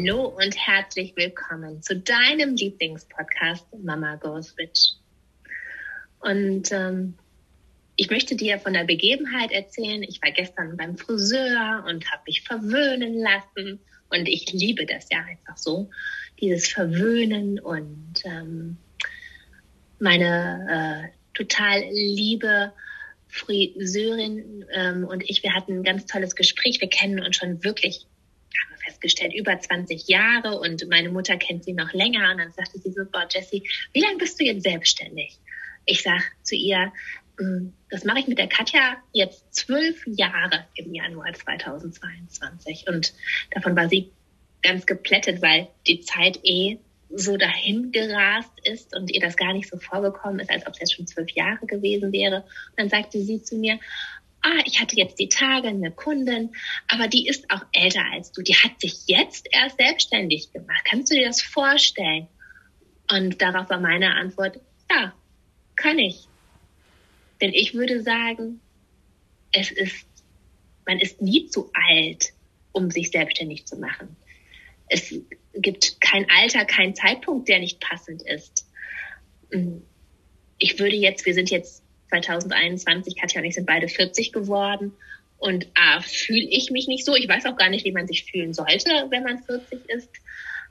Hallo und herzlich willkommen zu deinem Lieblingspodcast Mama Goes Rich. Und ähm, ich möchte dir von der Begebenheit erzählen. Ich war gestern beim Friseur und habe mich verwöhnen lassen. Und ich liebe das ja einfach so, dieses Verwöhnen und ähm, meine äh, total liebe Friseurin ähm, und ich, wir hatten ein ganz tolles Gespräch. Wir kennen uns schon wirklich festgestellt, über 20 Jahre und meine Mutter kennt sie noch länger. Und dann sagte sie so, boah, Jessie, wie lange bist du jetzt selbstständig? Ich sag zu ihr, hm, das mache ich mit der Katja jetzt zwölf Jahre im Januar 2022. Und davon war sie ganz geplättet, weil die Zeit eh so dahin gerast ist und ihr das gar nicht so vorgekommen ist, als ob es jetzt schon zwölf Jahre gewesen wäre. Und dann sagte sie zu mir, ah, ich hatte jetzt die Tage eine Kundin, aber die ist auch älter als du. Die hat sich jetzt erst selbstständig gemacht. Kannst du dir das vorstellen? Und darauf war meine Antwort, ja, kann ich. Denn ich würde sagen, es ist, man ist nie zu alt, um sich selbstständig zu machen. Es gibt kein Alter, kein Zeitpunkt, der nicht passend ist. Ich würde jetzt, wir sind jetzt 2021, Katja und ich sind beide 40 geworden. Und A, fühle ich mich nicht so. Ich weiß auch gar nicht, wie man sich fühlen sollte, wenn man 40 ist.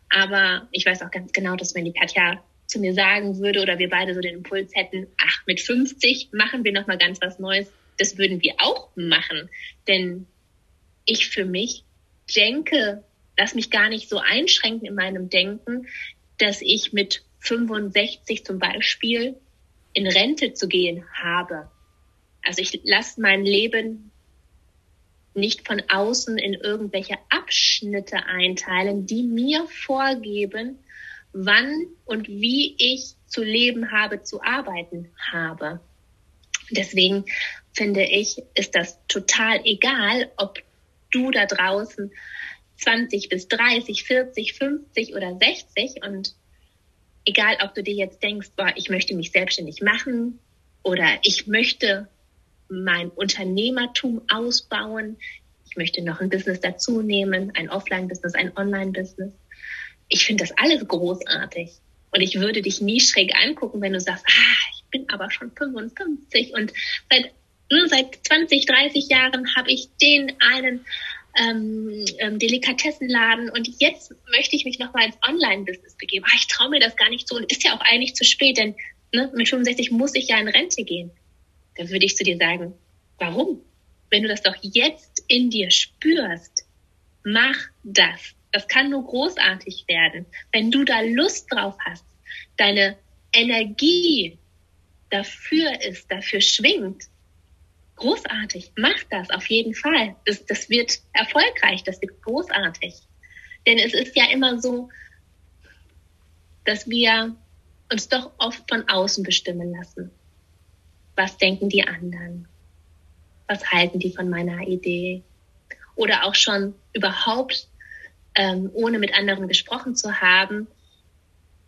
Aber ich weiß auch ganz genau, dass wenn die Katja zu mir sagen würde oder wir beide so den Impuls hätten, ach, mit 50 machen wir nochmal ganz was Neues, das würden wir auch machen. Denn ich für mich denke, lass mich gar nicht so einschränken in meinem Denken, dass ich mit 65 zum Beispiel in Rente zu gehen habe. Also ich lasse mein Leben nicht von außen in irgendwelche Abschnitte einteilen, die mir vorgeben, wann und wie ich zu leben habe, zu arbeiten habe. Deswegen finde ich, ist das total egal, ob du da draußen 20 bis 30, 40, 50 oder 60 und egal ob du dir jetzt denkst, boah, ich möchte mich selbstständig machen oder ich möchte mein Unternehmertum ausbauen, ich möchte noch ein Business dazu nehmen, ein Offline-Business, ein Online-Business. Ich finde das alles großartig. Und ich würde dich nie schräg angucken, wenn du sagst, ah, ich bin aber schon 55 und seit, nur seit 20, 30 Jahren habe ich den einen ähm, ähm, Delikatessenladen und jetzt möchte ich mich nochmal ins Online-Business begeben. Ah, ich traue mir das gar nicht so und ist ja auch eigentlich zu spät, denn ne, mit 65 muss ich ja in Rente gehen. Dann würde ich zu dir sagen, warum? Wenn du das doch jetzt in dir spürst, mach das. Das kann nur großartig werden. Wenn du da Lust drauf hast, deine Energie dafür ist, dafür schwingt, großartig. Mach das auf jeden Fall. Das, das wird erfolgreich, das wird großartig. Denn es ist ja immer so, dass wir uns doch oft von außen bestimmen lassen. Was denken die anderen? Was halten die von meiner Idee? Oder auch schon überhaupt, ähm, ohne mit anderen gesprochen zu haben,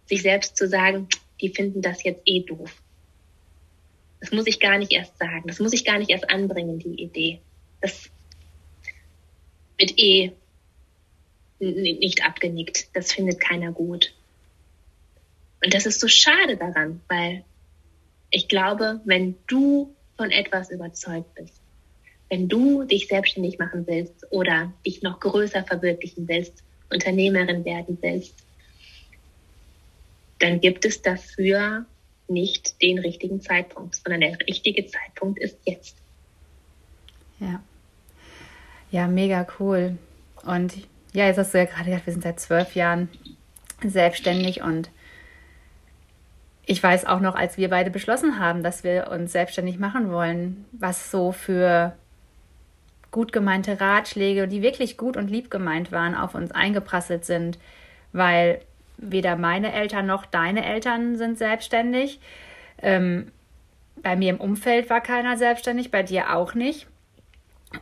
sich selbst zu sagen, die finden das jetzt eh doof. Das muss ich gar nicht erst sagen. Das muss ich gar nicht erst anbringen, die Idee. Das wird eh nicht abgenickt. Das findet keiner gut. Und das ist so schade daran, weil ich glaube, wenn du von etwas überzeugt bist, wenn du dich selbstständig machen willst oder dich noch größer verwirklichen willst, Unternehmerin werden willst, dann gibt es dafür nicht den richtigen Zeitpunkt, sondern der richtige Zeitpunkt ist jetzt. Ja. Ja, mega cool. Und ja, jetzt hast du ja gerade gesagt, wir sind seit zwölf Jahren selbstständig und ich weiß auch noch, als wir beide beschlossen haben, dass wir uns selbstständig machen wollen, was so für gut gemeinte Ratschläge, die wirklich gut und lieb gemeint waren, auf uns eingeprasselt sind, weil weder meine Eltern noch deine Eltern sind selbstständig. Ähm, bei mir im Umfeld war keiner selbstständig, bei dir auch nicht.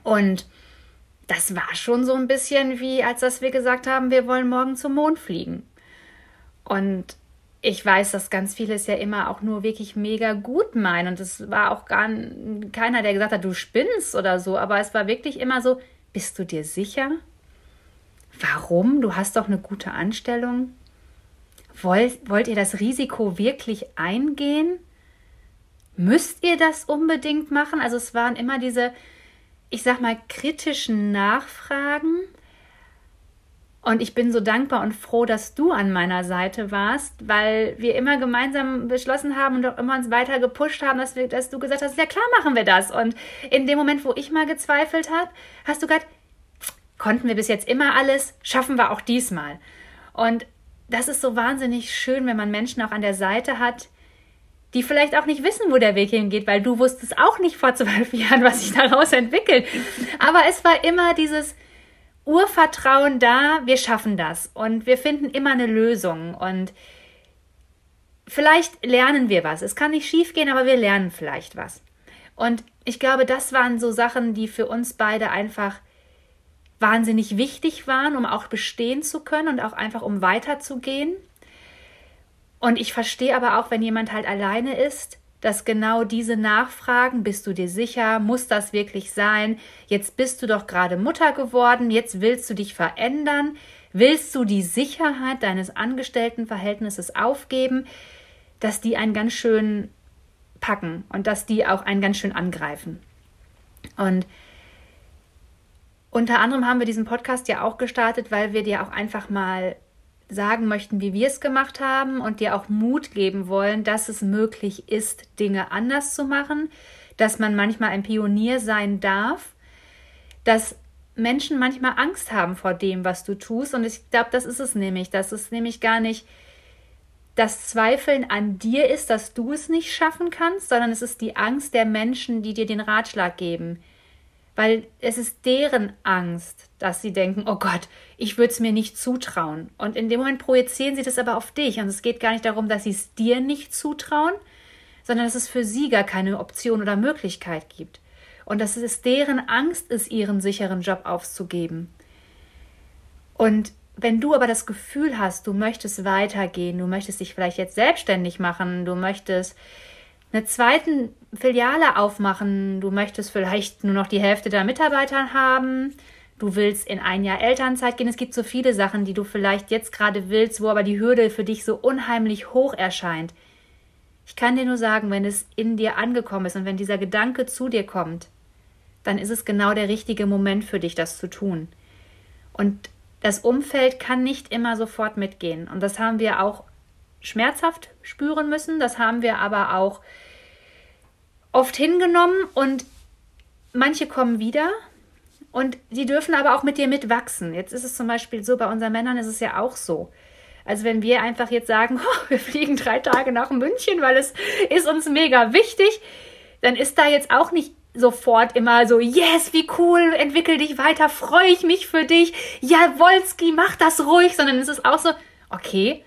Und das war schon so ein bisschen wie, als dass wir gesagt haben, wir wollen morgen zum Mond fliegen. Und ich weiß, dass ganz viele es ja immer auch nur wirklich mega gut meinen. Und es war auch gar keiner, der gesagt hat, du spinnst oder so. Aber es war wirklich immer so, bist du dir sicher? Warum? Du hast doch eine gute Anstellung. Wollt, wollt ihr das Risiko wirklich eingehen? Müsst ihr das unbedingt machen? Also es waren immer diese, ich sag mal, kritischen Nachfragen und ich bin so dankbar und froh, dass du an meiner Seite warst, weil wir immer gemeinsam beschlossen haben und auch immer uns weiter gepusht haben, dass, wir, dass du gesagt hast, ja klar machen wir das. Und in dem Moment, wo ich mal gezweifelt habe, hast du gesagt, konnten wir bis jetzt immer alles, schaffen wir auch diesmal. Und das ist so wahnsinnig schön, wenn man Menschen auch an der Seite hat, die vielleicht auch nicht wissen, wo der Weg hingeht, weil du wusstest auch nicht vor zwölf Jahren, was sich daraus entwickelt. Aber es war immer dieses, Urvertrauen da, wir schaffen das und wir finden immer eine Lösung und vielleicht lernen wir was. Es kann nicht schief gehen, aber wir lernen vielleicht was. Und ich glaube, das waren so Sachen, die für uns beide einfach wahnsinnig wichtig waren, um auch bestehen zu können und auch einfach um weiterzugehen. Und ich verstehe aber auch, wenn jemand halt alleine ist, dass genau diese Nachfragen, bist du dir sicher, muss das wirklich sein? Jetzt bist du doch gerade Mutter geworden, jetzt willst du dich verändern, willst du die Sicherheit deines Angestelltenverhältnisses aufgeben, dass die einen ganz schön packen und dass die auch einen ganz schön angreifen. Und unter anderem haben wir diesen Podcast ja auch gestartet, weil wir dir auch einfach mal sagen möchten, wie wir es gemacht haben und dir auch Mut geben wollen, dass es möglich ist, Dinge anders zu machen, dass man manchmal ein Pionier sein darf, dass Menschen manchmal Angst haben vor dem, was du tust. Und ich glaube, das ist es nämlich. Das ist nämlich gar nicht das Zweifeln an dir ist, dass du es nicht schaffen kannst, sondern es ist die Angst der Menschen, die dir den Ratschlag geben weil es ist deren Angst, dass sie denken, oh Gott, ich würde es mir nicht zutrauen. Und in dem Moment projizieren sie das aber auf dich. Und es geht gar nicht darum, dass sie es dir nicht zutrauen, sondern dass es für sie gar keine Option oder Möglichkeit gibt. Und dass es deren Angst ist, ihren sicheren Job aufzugeben. Und wenn du aber das Gefühl hast, du möchtest weitergehen, du möchtest dich vielleicht jetzt selbstständig machen, du möchtest eine zweite Filiale aufmachen, du möchtest vielleicht nur noch die Hälfte der Mitarbeiter haben, du willst in ein Jahr Elternzeit gehen. Es gibt so viele Sachen, die du vielleicht jetzt gerade willst, wo aber die Hürde für dich so unheimlich hoch erscheint. Ich kann dir nur sagen, wenn es in dir angekommen ist und wenn dieser Gedanke zu dir kommt, dann ist es genau der richtige Moment für dich, das zu tun. Und das Umfeld kann nicht immer sofort mitgehen. Und das haben wir auch schmerzhaft spüren müssen. Das haben wir aber auch oft hingenommen und manche kommen wieder und die dürfen aber auch mit dir mitwachsen. Jetzt ist es zum Beispiel so, bei unseren Männern ist es ja auch so. Also wenn wir einfach jetzt sagen, oh, wir fliegen drei Tage nach München, weil es ist uns mega wichtig, dann ist da jetzt auch nicht sofort immer so, yes, wie cool, entwickel dich weiter, freue ich mich für dich, ja, Wolski, mach das ruhig, sondern es ist auch so, okay,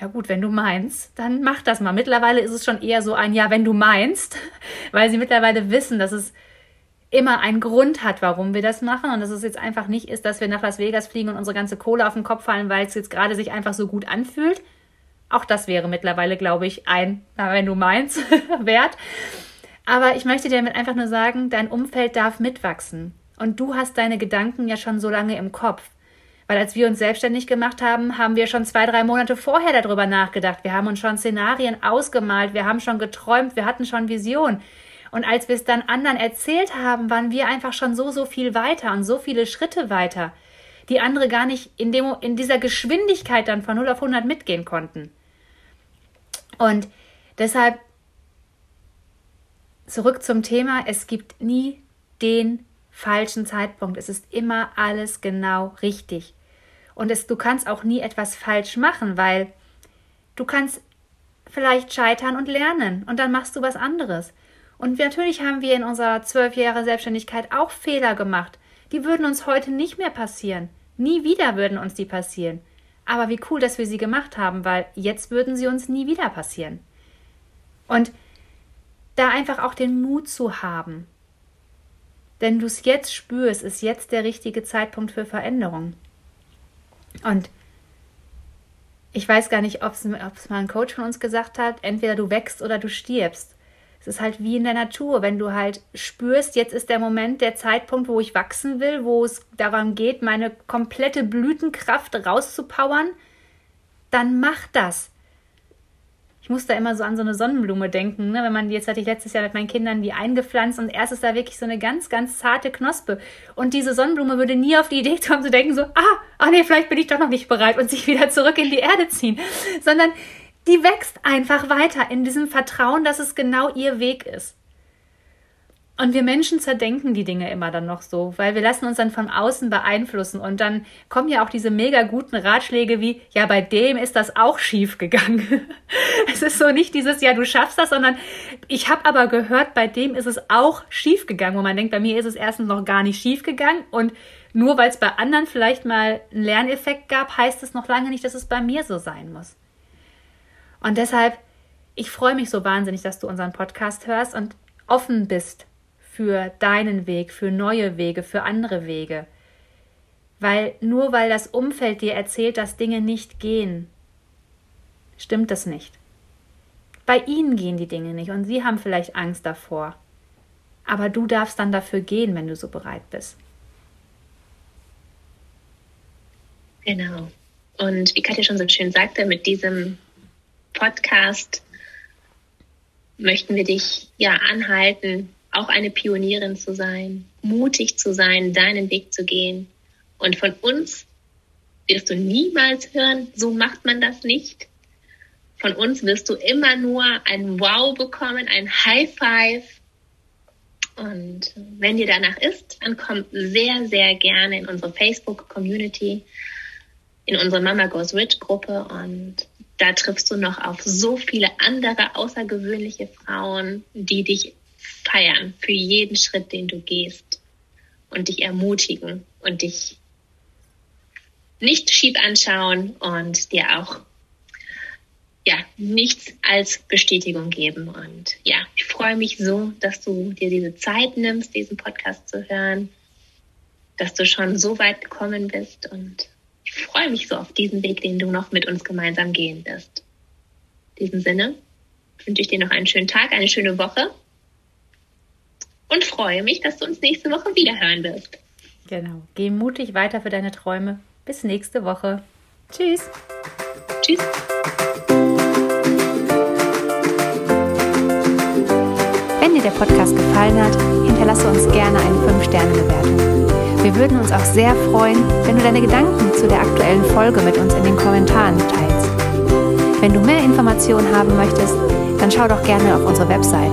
ja gut, wenn du meinst, dann mach das mal. Mittlerweile ist es schon eher so ein Ja, wenn du meinst, weil sie mittlerweile wissen, dass es immer einen Grund hat, warum wir das machen und dass es jetzt einfach nicht ist, dass wir nach Las Vegas fliegen und unsere ganze Kohle auf den Kopf fallen, weil es jetzt gerade sich einfach so gut anfühlt. Auch das wäre mittlerweile, glaube ich, ein, na, wenn du meinst, wert. Aber ich möchte dir damit einfach nur sagen, dein Umfeld darf mitwachsen. Und du hast deine Gedanken ja schon so lange im Kopf. Weil als wir uns selbstständig gemacht haben, haben wir schon zwei, drei Monate vorher darüber nachgedacht. Wir haben uns schon Szenarien ausgemalt, wir haben schon geträumt, wir hatten schon Visionen. Und als wir es dann anderen erzählt haben, waren wir einfach schon so, so viel weiter und so viele Schritte weiter, die andere gar nicht in, dem, in dieser Geschwindigkeit dann von 0 auf 100 mitgehen konnten. Und deshalb zurück zum Thema, es gibt nie den falschen Zeitpunkt. Es ist immer alles genau richtig. Und es, du kannst auch nie etwas falsch machen, weil du kannst vielleicht scheitern und lernen und dann machst du was anderes. Und natürlich haben wir in unserer zwölf Jahre Selbstständigkeit auch Fehler gemacht. Die würden uns heute nicht mehr passieren. Nie wieder würden uns die passieren. Aber wie cool, dass wir sie gemacht haben, weil jetzt würden sie uns nie wieder passieren. Und da einfach auch den Mut zu haben. Denn du es jetzt spürst, ist jetzt der richtige Zeitpunkt für Veränderung. Und ich weiß gar nicht, ob es mal ein Coach von uns gesagt hat, entweder du wächst oder du stirbst. Es ist halt wie in der Natur, wenn du halt spürst, jetzt ist der Moment, der Zeitpunkt, wo ich wachsen will, wo es darum geht, meine komplette Blütenkraft rauszupowern, dann mach das. Ich muss da immer so an so eine Sonnenblume denken. Ne? Wenn man jetzt hatte ich letztes Jahr mit meinen Kindern die eingepflanzt und erst ist da wirklich so eine ganz, ganz zarte Knospe. Und diese Sonnenblume würde nie auf die Idee kommen zu denken, so, ah, ah nee, vielleicht bin ich doch noch nicht bereit und sich wieder zurück in die Erde ziehen. Sondern die wächst einfach weiter in diesem Vertrauen, dass es genau ihr Weg ist. Und wir Menschen zerdenken die Dinge immer dann noch so, weil wir lassen uns dann von außen beeinflussen und dann kommen ja auch diese mega guten Ratschläge wie, ja, bei dem ist das auch schief gegangen. es ist so nicht dieses, ja, du schaffst das, sondern ich habe aber gehört, bei dem ist es auch schief gegangen, wo man denkt, bei mir ist es erstens noch gar nicht schief gegangen und nur weil es bei anderen vielleicht mal einen Lerneffekt gab, heißt es noch lange nicht, dass es bei mir so sein muss. Und deshalb, ich freue mich so wahnsinnig, dass du unseren Podcast hörst und offen bist für deinen Weg, für neue Wege, für andere Wege. Weil nur weil das Umfeld dir erzählt, dass Dinge nicht gehen, stimmt das nicht. Bei ihnen gehen die Dinge nicht und sie haben vielleicht Angst davor. Aber du darfst dann dafür gehen, wenn du so bereit bist. Genau. Und wie Katja schon so schön sagte, mit diesem Podcast möchten wir dich ja anhalten, auch eine Pionierin zu sein, mutig zu sein, deinen Weg zu gehen. Und von uns wirst du niemals hören, so macht man das nicht. Von uns wirst du immer nur ein Wow bekommen, ein High Five. Und wenn dir danach ist, dann komm sehr, sehr gerne in unsere Facebook-Community, in unsere Mama Goes Rich Gruppe und da triffst du noch auf so viele andere außergewöhnliche Frauen, die dich feiern für jeden Schritt, den du gehst und dich ermutigen und dich nicht schief anschauen und dir auch ja, nichts als Bestätigung geben. Und ja, ich freue mich so, dass du dir diese Zeit nimmst, diesen Podcast zu hören, dass du schon so weit gekommen bist. Und ich freue mich so auf diesen Weg, den du noch mit uns gemeinsam gehen wirst. In diesem Sinne wünsche ich dir noch einen schönen Tag, eine schöne Woche und freue mich, dass du uns nächste Woche wieder hören wirst. Genau. Geh mutig weiter für deine Träume. Bis nächste Woche. Tschüss. Tschüss. Wenn dir der Podcast gefallen hat, hinterlasse uns gerne eine 5-Sterne-Bewertung. Wir würden uns auch sehr freuen, wenn du deine Gedanken zu der aktuellen Folge mit uns in den Kommentaren teilst. Wenn du mehr Informationen haben möchtest, dann schau doch gerne auf unsere Website